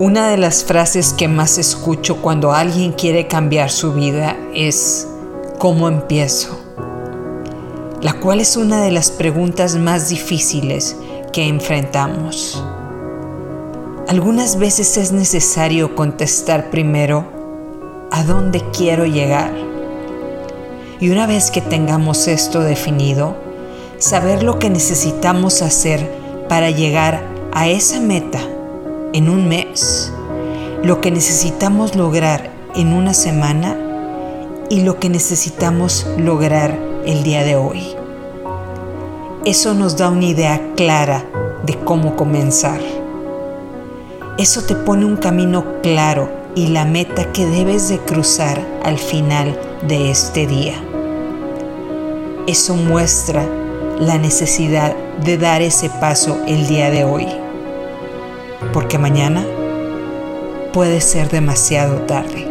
Una de las frases que más escucho cuando alguien quiere cambiar su vida es ¿cómo empiezo? La cual es una de las preguntas más difíciles que enfrentamos. Algunas veces es necesario contestar primero ¿a dónde quiero llegar? Y una vez que tengamos esto definido, saber lo que necesitamos hacer para llegar a esa meta en un mes, lo que necesitamos lograr en una semana y lo que necesitamos lograr el día de hoy. Eso nos da una idea clara de cómo comenzar. Eso te pone un camino claro y la meta que debes de cruzar al final de este día. Eso muestra la necesidad de dar ese paso el día de hoy porque mañana puede ser demasiado tarde.